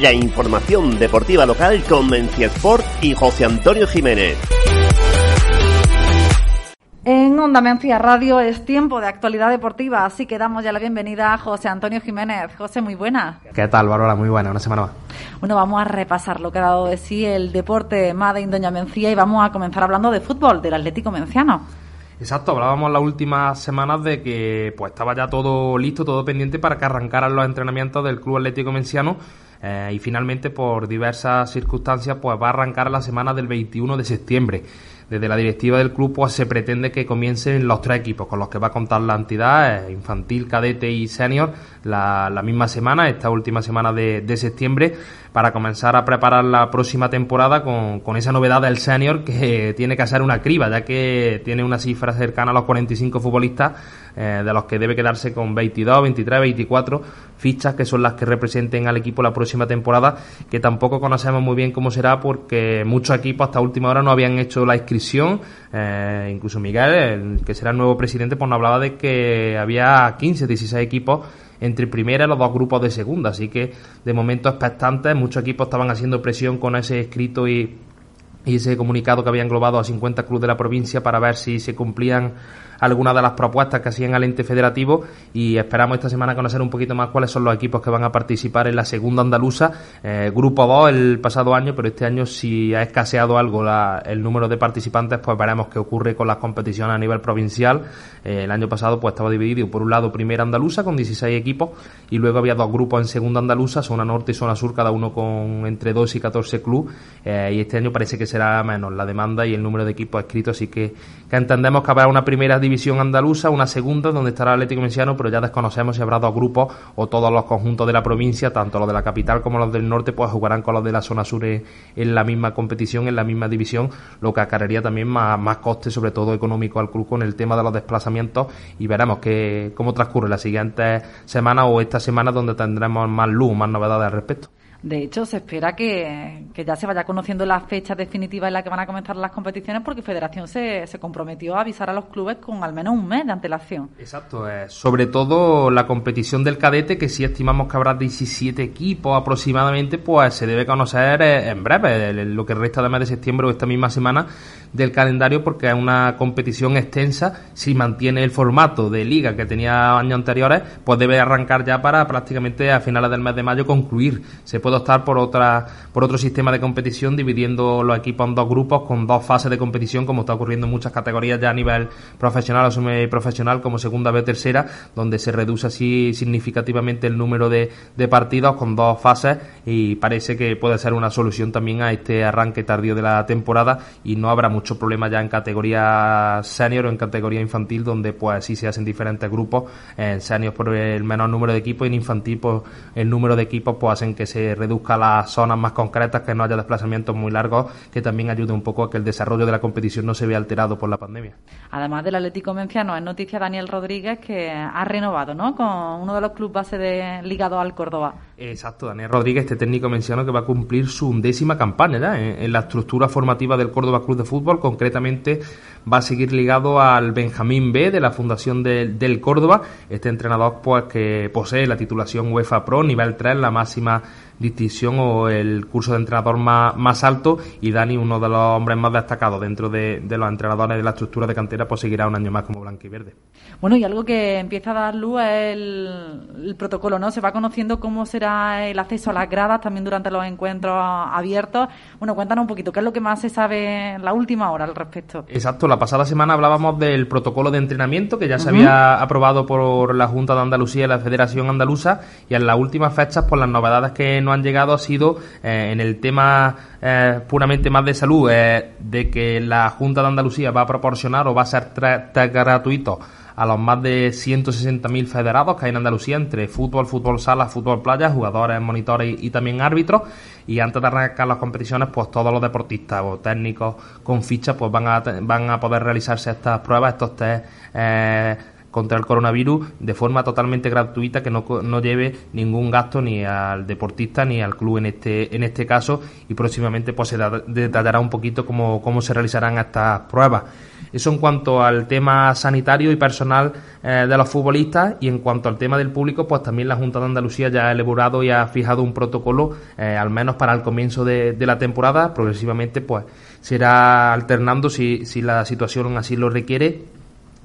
La información deportiva local con Mencia Sport y José Antonio Jiménez. En Onda Mencia Radio es tiempo de actualidad deportiva, así que damos ya la bienvenida a José Antonio Jiménez. José, muy buena. ¿Qué tal, Bárbara? Muy buena, una semana más. Bueno, vamos a repasar lo que ha dado de sí el deporte Made in Doña Mencía y vamos a comenzar hablando de fútbol, del Atlético Menciano. Exacto, hablábamos las últimas semanas de que pues estaba ya todo listo, todo pendiente para que arrancaran los entrenamientos del Club Atlético Menciano eh, y finalmente por diversas circunstancias pues va a arrancar la semana del 21 de septiembre. Desde la directiva del club pues se pretende que comiencen los tres equipos con los que va a contar la entidad, eh, infantil, cadete y senior, la, misma semana, esta última semana de, de, septiembre, para comenzar a preparar la próxima temporada con, con esa novedad del senior que tiene que hacer una criba, ya que tiene una cifra cercana a los 45 futbolistas eh, de los que debe quedarse con 22, 23, 24 fichas que son las que representen al equipo la próxima temporada, que tampoco conocemos muy bien cómo será porque muchos equipos hasta última hora no habían hecho la inscripción, eh, incluso Miguel, que será el nuevo presidente, pues nos hablaba de que había 15, 16 equipos entre primera y los dos grupos de segunda, así que de momento expectantes, muchos equipos estaban haciendo presión con ese escrito y y ese comunicado que había englobado a 50 clubes de la provincia para ver si se cumplían algunas de las propuestas que hacían al ente federativo y esperamos esta semana conocer un poquito más cuáles son los equipos que van a participar en la segunda andaluza, eh, grupo 2 el pasado año, pero este año si ha escaseado algo el número de participantes, pues veremos qué ocurre con las competiciones a nivel provincial. Eh, el año pasado pues estaba dividido por un lado primera andaluza con 16 equipos y luego había dos grupos en segunda andaluza, zona norte y zona sur, cada uno con entre 2 y 14 clubes eh, y este año parece que será menos la demanda y el número de equipos escritos, así que, que entendemos que habrá una primera división andaluza, una segunda donde estará Atlético Menciano, pero ya desconocemos si habrá dos grupos o todos los conjuntos de la provincia, tanto los de la capital como los del norte, pues jugarán con los de la zona sur en la misma competición, en la misma división, lo que acarrearía también más, más coste, sobre todo económico al club con el tema de los desplazamientos y veremos que, cómo transcurre la siguiente semana o esta semana donde tendremos más luz, más novedades al respecto. De hecho, se espera que, ya se vaya conociendo la fecha definitiva en la que van a comenzar las competiciones porque Federación se, se comprometió a avisar a los clubes con al menos un mes de antelación. Exacto, eh, sobre todo la competición del cadete, que si estimamos que habrá 17 equipos aproximadamente, pues se debe conocer eh, en breve, lo que resta de mes de septiembre o esta misma semana del calendario porque es una competición extensa. Si mantiene el formato de liga que tenía años anteriores, pues debe arrancar ya para prácticamente a finales del mes de mayo concluir. Se optar por otra por otro sistema de competición dividiendo los equipos en dos grupos con dos fases de competición como está ocurriendo en muchas categorías ya a nivel profesional o semi-profesional como segunda B tercera donde se reduce así significativamente el número de, de partidos con dos fases y parece que puede ser una solución también a este arranque tardío de la temporada y no habrá mucho problema ya en categoría senior o en categoría infantil, donde pues sí se hacen diferentes grupos, en senior por el menor número de equipos y en infantil pues el número de equipos pues hacen que se reduzca las zonas más concretas, que no haya desplazamientos muy largos, que también ayude un poco a que el desarrollo de la competición no se vea alterado por la pandemia. Además del Atlético Menciano, es noticia Daniel Rodríguez que ha renovado, ¿no? Con uno de los clubes base de, ligado al Córdoba. Exacto, Daniel Rodríguez, este técnico menciano que va a cumplir su undécima campaña en la estructura formativa del Córdoba Club de Fútbol. Concretamente va a seguir ligado al Benjamín B de la Fundación del Córdoba, este entrenador pues que posee la titulación UEFA Pro nivel 3, la máxima distinción o el curso de entrenador más, más alto y Dani, uno de los hombres más destacados dentro de, los entrenadores de la estructura de cantera, pues seguirá un año más como blanquiverde. Bueno, y algo que empieza a dar luz es el, protocolo, ¿no? Se va conociendo cómo será el acceso a las gradas también durante los encuentros abiertos. Bueno, cuéntanos un poquito, ¿qué es lo que más se sabe en la última hora al respecto? Exacto, la pasada semana hablábamos del protocolo de entrenamiento que ya se había aprobado por la Junta de Andalucía y la Federación Andaluza y en las últimas fechas, por las novedades que nos han llegado, ha sido eh, en el tema eh, puramente más de salud, eh, de que la Junta de Andalucía va a proporcionar o va a ser gratuito a los más de 160.000 federados que hay en Andalucía entre fútbol, fútbol sala, fútbol playa, jugadores, monitores y, también árbitros. Y antes de arrancar las competiciones, pues todos los deportistas o técnicos con fichas pues van a, van a poder realizarse estas pruebas, estos test. Eh, contra el coronavirus de forma totalmente gratuita que no, no, lleve ningún gasto ni al deportista ni al club en este en este caso y próximamente pues se detallará un poquito cómo, cómo se realizarán estas pruebas. Eso en cuanto al tema sanitario y personal eh, de los futbolistas y en cuanto al tema del público, pues también la Junta de Andalucía ya ha elaborado y ha fijado un protocolo, eh, al menos para el comienzo de, de, la temporada, progresivamente pues se irá alternando si, si la situación así lo requiere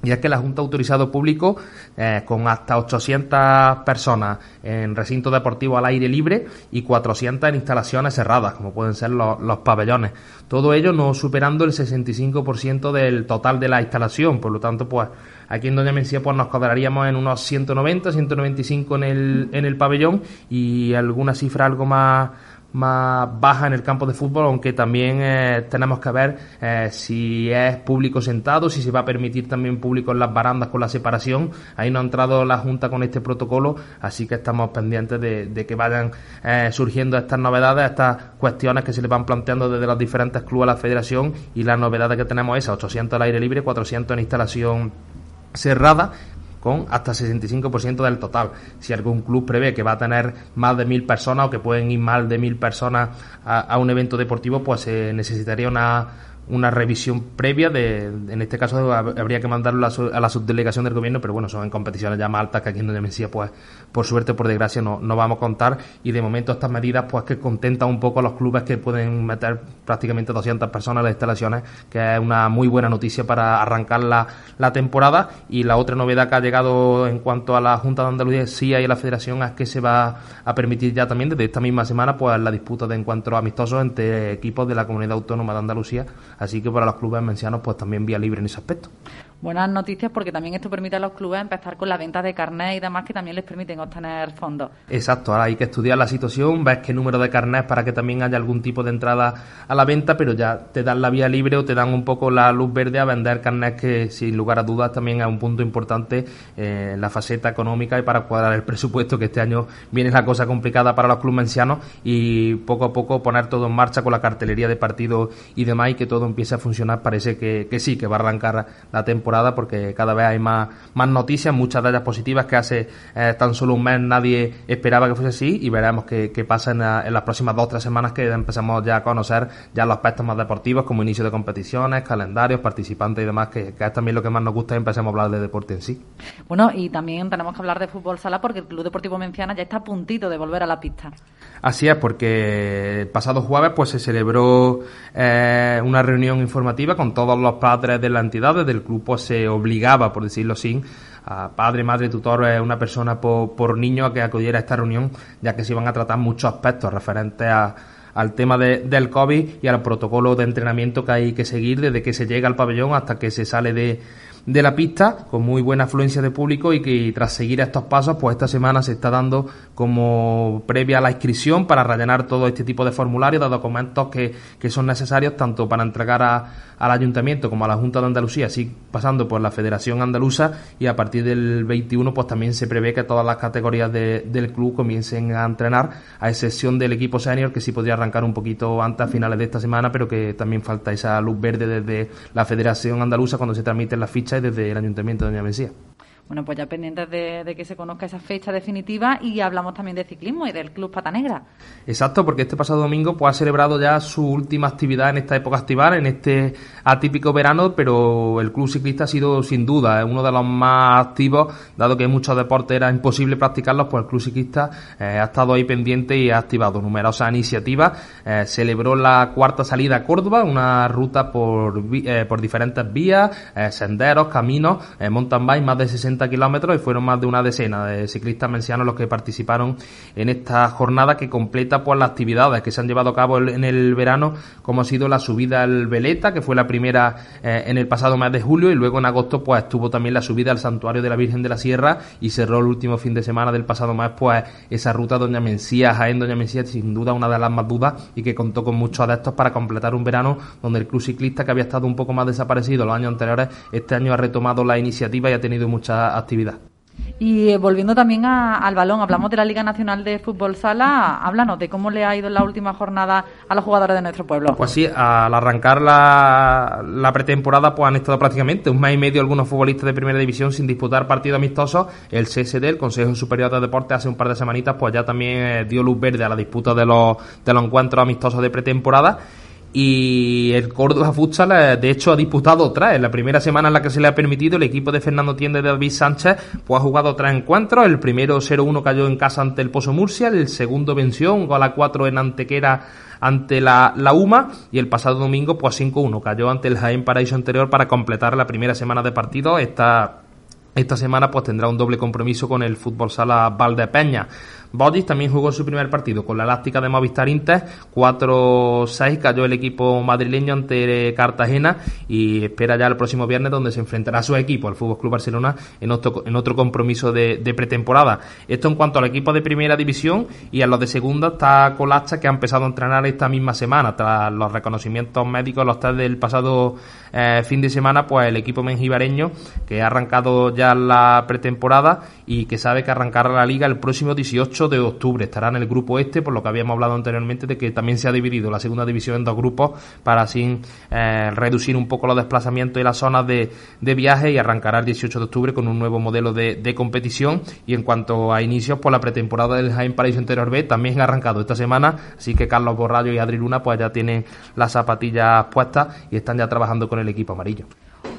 y es que la Junta ha autorizado público eh, con hasta 800 personas en recintos deportivos al aire libre y 400 en instalaciones cerradas, como pueden ser los, pabellones. Todo ello no superando el 65% del total de la instalación, por lo tanto, pues aquí en Doña Mencía pues nos cuadraríamos en unos 190, 195 en el, en el pabellón y alguna cifra algo más más baja en el campo de fútbol, aunque también eh, tenemos que ver eh, si es público sentado, si se va a permitir también público en las barandas con la separación. Ahí no ha entrado la Junta con este protocolo, así que estamos pendientes de, que vayan eh, surgiendo estas novedades, estas cuestiones que se le van planteando desde los diferentes clubes a la federación y las novedades que tenemos esas, 800 al aire libre, 400 en instalación cerrada con hasta 65% del total. Si algún club prevé que va a tener más de mil personas o que pueden ir más de mil personas a, un evento deportivo, pues se necesitaría una una revisión previa de, en este caso habría que mandarlo a, la subdelegación del gobierno, pero bueno, son en competiciones ya más altas que aquí en Doña pues por suerte por desgracia no, no vamos a contar. Y de momento estas medidas pues que contentan un poco a los clubes que pueden meter prácticamente 200 personas en las instalaciones, que es una muy buena noticia para arrancar la, la temporada. Y la otra novedad que ha llegado en cuanto a la Junta de Andalucía y a la Federación es que se va a permitir ya también desde esta misma semana pues la disputa de encuentros amistosos entre equipos de la Comunidad Autónoma de Andalucía Así que para los clubes mencianos, pues también vía libre en ese aspecto. Buenas noticias porque también esto permite a los clubes empezar con la venta de carnet y demás que también les permiten obtener fondos. Exacto, ahora hay que estudiar la situación, ves qué número de carnet para que también haya algún tipo de entrada a la venta, pero ya te dan la vía libre o te dan un poco la luz verde a vender carnet que sin lugar a dudas también es un punto importante eh, en la faceta económica y para cuadrar el presupuesto que este año viene la cosa complicada para los clubes mencianos y poco a poco poner todo en marcha con la cartelería de partido y demás y que todo empiece a funcionar. Parece que, que sí, que va a arrancar la temporada porque cada vez hay más, más noticias, muchas de ellas positivas que hace eh, tan solo un mes nadie esperaba que fuese así y veremos qué, pasa en, las próximas dos o tres semanas que empezamos ya a conocer ya los aspectos más deportivos como inicio de competiciones, calendarios, participantes y demás, que, es también lo que más nos gusta y empecemos a hablar de deporte en sí. Bueno, y también tenemos que hablar de fútbol sala porque el Club Deportivo Menciana ya está a puntito de volver a la pista. Así es, porque el pasado jueves pues se celebró eh, una reunión informativa con todos los padres de la entidad, desde el club pues se obligaba, por decirlo así, a padre, madre, tutor, una persona por, niño a que acudiera a esta reunión, ya que se iban a tratar muchos aspectos referentes al tema del COVID y al protocolo de entrenamiento que hay que seguir desde que se llega al pabellón hasta que se sale de, de la pista con muy buena afluencia de público y que tras seguir estos pasos pues esta semana se está dando como previa la inscripción para rellenar todo este tipo de formularios de documentos que, que son necesarios tanto para entregar a, al ayuntamiento como a la Junta de Andalucía. Así pasando por la Federación Andaluza y a partir del 21 pues también se prevé que todas las categorías del club comiencen a entrenar a excepción del equipo senior que sí podría arrancar un poquito antes a finales de esta semana pero que también falta esa luz verde desde la Federación Andaluza cuando se transmiten las fichas desde el Ayuntamiento de Doña Mesía. Bueno, pues ya pendientes de, que se conozca esa fecha definitiva y hablamos también de ciclismo y del Club Pata Negra. Exacto, porque este pasado domingo pues, ha celebrado ya su última actividad en esta época estival, en este atípico verano, pero el Club Ciclista ha sido sin duda uno de los más activos, dado que muchos deportes era imposible practicarlos, pues el Club Ciclista eh, ha estado ahí pendiente y ha activado numerosas iniciativas. Eh, celebró la cuarta salida a Córdoba, una ruta por, eh, por diferentes vías, senderos, caminos, mountain bike, más de 60 60 kilómetros y fueron más de una decena de ciclistas mencianos los que participaron en esta jornada que completa pues las actividades que se han llevado a cabo en el verano, como ha sido la subida al Veleta, que fue la primera eh, en el pasado mes de julio, y luego en agosto pues estuvo también la subida al Santuario de la Virgen de la Sierra y cerró el último fin de semana del pasado mes pues esa ruta Doña Mencía, Jaén Doña Mencía, sin duda una de las más dudas y que contó con muchos adeptos para completar un verano donde el club ciclista que había estado un poco más desaparecido los años anteriores, este año ha retomado la iniciativa y ha tenido actividad. Y eh, volviendo también al balón, hablamos de la Liga Nacional de Fútbol Sala. Háblanos de cómo le ha ido en la última jornada a los jugadores de nuestro pueblo. Pues sí, al arrancar la, la pretemporada, pues han estado prácticamente un mes y medio algunos futbolistas de primera división sin disputar partidos amistosos. El CSD, el Consejo Superior de Deportes, hace un par de semanitas, pues ya también eh, dio luz verde a la disputa de los, de los encuentros amistosos de pretemporada y el Córdoba Futsal eh, de hecho ha disputado tres en la primera semana en la que se le ha permitido. El equipo de Fernando Tiende de David Sánchez pues ha jugado tres encuentros. El primero 0-1 cayó en casa ante el Pozo Murcia. El segundo venció un gol a 4 en Antequera ante la, la UMA. Y el pasado domingo pues 5-1 cayó ante el Jaén Paraíso anterior para completar la primera semana de partido. Esta esta semana pues tendrá un doble compromiso con el Fútbol Sala Valdepeña. Bodis también jugó su primer partido con la elástica de Movistar Inter, 4-6 cayó el equipo madrileño ante Cartagena y espera ya el próximo viernes donde se enfrentará a su equipo, el Fútbol Club Barcelona, en otro, en otro compromiso de, pretemporada. Esto en cuanto al equipo de primera división y a los de segunda está Colacha que ha empezado a entrenar esta misma semana tras los reconocimientos médicos, los test del pasado eh, fin de semana, pues el equipo menjibareño que ha arrancado ya la pretemporada y que sabe que arrancará la liga el próximo 18 de octubre. Estará en el grupo este, por lo que habíamos hablado anteriormente de que también se ha dividido la segunda división en dos grupos para así eh, reducir un poco los desplazamientos y las zonas de, de, viaje y arrancará el 18 de octubre con un nuevo modelo de, de competición. Y en cuanto a inicios, pues la pretemporada del Jaime Paraíso Interior B también ha arrancado esta semana, así que Carlos Borrallo y Adri Luna pues ya tienen las zapatillas puestas y están ya trabajando con el equipo amarillo.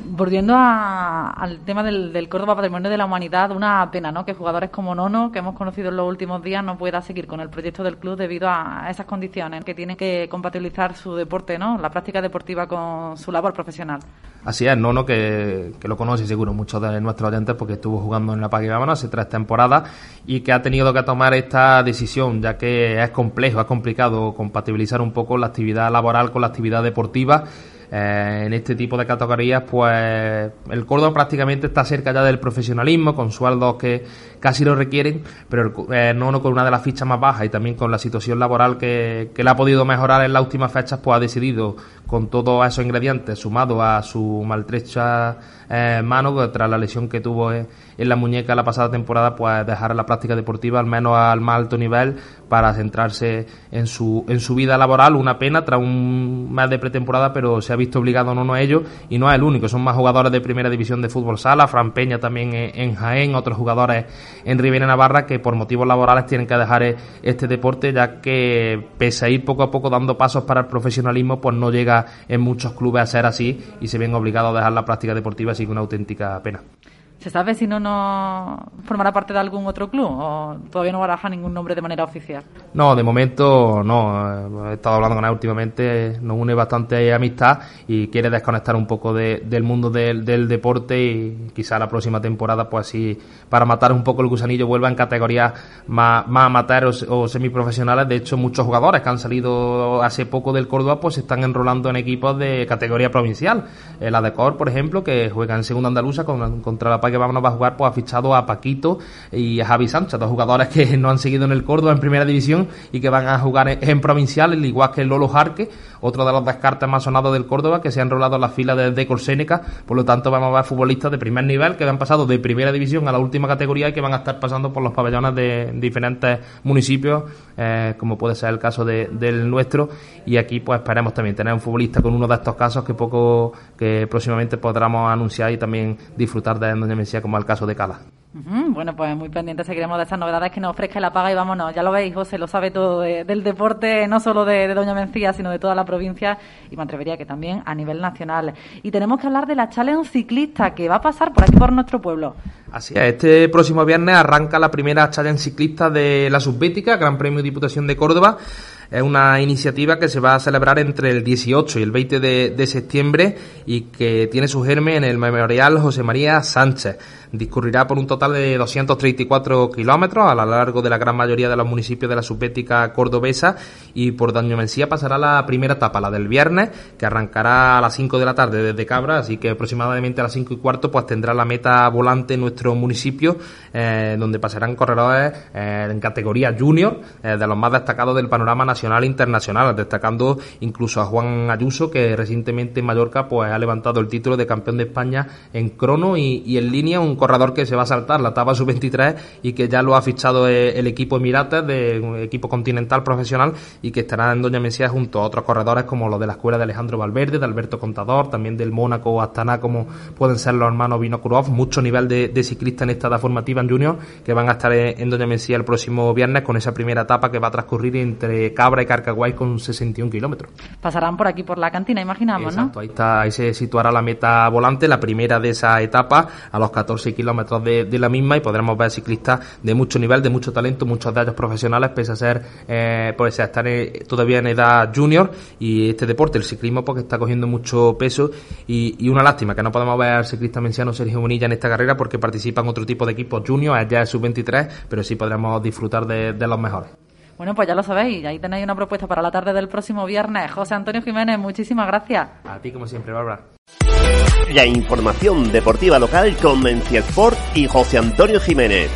Volviendo al tema del, Córdoba Patrimonio de la Humanidad, una pena ¿no? que jugadores como Nono, que hemos conocido en los últimos días, no pueda seguir con el proyecto del club debido a esas condiciones, que tiene que compatibilizar su deporte, ¿no? la práctica deportiva con su labor profesional. Así es, Nono, que, lo conoce seguro muchos de nuestros oyentes porque estuvo jugando en la Paguibámano hace tres temporadas y que ha tenido que tomar esta decisión, ya que es complejo, es complicado compatibilizar un poco la actividad laboral con la actividad deportiva eh, en este tipo de categorías, pues el Córdoba prácticamente está cerca ya del profesionalismo, con sueldos que casi lo requieren, pero eh, no, con una de las fichas más bajas y también con la situación laboral que, que le ha podido mejorar en las últimas fechas, pues ha decidido, con todos esos ingredientes, sumado a su maltrecha eh, mano, tras la lesión que tuvo en la muñeca la pasada temporada, pues dejar la práctica deportiva al menos al más alto nivel para centrarse en su, en su vida laboral. Una pena tras un mes de pretemporada, pero se ha visto obligado no, no a ello y no es el único. Son más jugadores de primera división de fútbol sala, Fran Peña también en Jaén, otros jugadores en Rivera Navarra que por motivos laborales tienen que dejar este deporte, ya que pese a ir poco a poco dando pasos para el profesionalismo, pues no llega en muchos clubes a ser así y se ven obligados a dejar la práctica deportiva, así una auténtica pena. ¿Se sabe si no, no formará parte de algún otro club o todavía no baraja ningún nombre de manera oficial? No, de momento no. He estado hablando con él últimamente, nos une bastante amistad y quiere desconectar un poco del mundo del, deporte y quizá la próxima temporada, pues así, para matar un poco el gusanillo, vuelva en categorías más, más amateurs o, semiprofesionales. De hecho, muchos jugadores que han salido hace poco del Córdoba, pues se están enrolando en equipos de categoría provincial. La de Cor, por ejemplo, que juega en segunda andaluza contra la vamos a jugar, pues ha fichado a Paquito y a Javi Sánchez, dos jugadores que no han seguido en el Córdoba en primera división y que van a jugar en, provincial, al igual que Lolo Jarque, otro de los descartes más sonados del Córdoba, que se ha enrolado en la fila de, de Corsénica. Por lo tanto, vamos a ver futbolistas de primer nivel que han pasado de primera división a la última categoría y que van a estar pasando por los pabellones de diferentes municipios, eh, como puede ser el caso del nuestro. Y aquí, pues esperemos también tener un futbolista con uno de estos casos que poco, que próximamente podremos anunciar y también disfrutar de Doña Mesía, como el caso de Cala. Bueno, pues muy pendientes seguiremos de esas novedades que nos ofrezca la paga y vámonos. Ya lo veis, José, lo sabe todo del deporte, no solo de, Doña Mencía, sino de toda la provincia y me atrevería que también a nivel nacional. Y tenemos que hablar de la Challenge Ciclista que va a pasar por aquí por nuestro pueblo. Así es, este próximo viernes arranca la primera Challenge Ciclista de la Subbética, Gran Premio Diputación de Córdoba. Es una iniciativa que se va a celebrar entre el 18 y el 20 de, de septiembre y que tiene su germen en el Memorial José María Sánchez discurrirá por un total de 234 kilómetros a lo largo de la gran mayoría de los municipios de la subbética cordobesa y por Daño Mencía pasará la primera etapa, la del viernes, que arrancará a las 5 de la tarde desde Cabra, así que aproximadamente a las 5 y cuarto pues tendrá la meta volante en nuestro municipio, eh, donde pasarán corredores eh, en categoría junior, eh, de los más destacados del panorama nacional e internacional, destacando incluso a Juan Ayuso, que recientemente en Mallorca pues ha levantado el título de campeón de España en crono y, en línea, corredor que se va a saltar la etapa sub-23 y que ya lo ha fichado eh, el equipo Emirates, de un equipo continental profesional y que estará en Doña Mesía junto a otros corredores como los de la escuela de Alejandro Valverde, de Alberto Contador, también del Mónaco o Astana, como pueden ser los hermanos Vinokurov, mucho nivel de, de ciclista en esta edad formativa en Junior, que van a estar en Doña Mesía el próximo viernes con esa primera etapa que va a transcurrir entre Cabra y Carcaguay con 61 kilómetros. Pasarán por aquí por la cantina, imaginamos, Exacto, ahí, está, ahí se situará la meta volante, la primera de esa etapa, a los 14 kilómetros de, de, la misma y podremos ver ciclistas de mucho nivel, de mucho talento, muchos de ellos profesionales, pese a ser, eh, pues a estar todavía en edad junior y este deporte, el ciclismo, porque está cogiendo mucho peso y, y una lástima que no podemos ver al ciclista menciano Sergio Bonilla en esta carrera porque participan otro tipo de equipos junior, ya es sub-23, pero sí podremos disfrutar de, de los mejores. Bueno, pues ya lo sabéis, ahí tenéis una propuesta para la tarde del próximo viernes. José Antonio Jiménez, muchísimas gracias. A ti, como siempre, Bárbara. La información deportiva local con Mencia Sport y José Antonio Jiménez.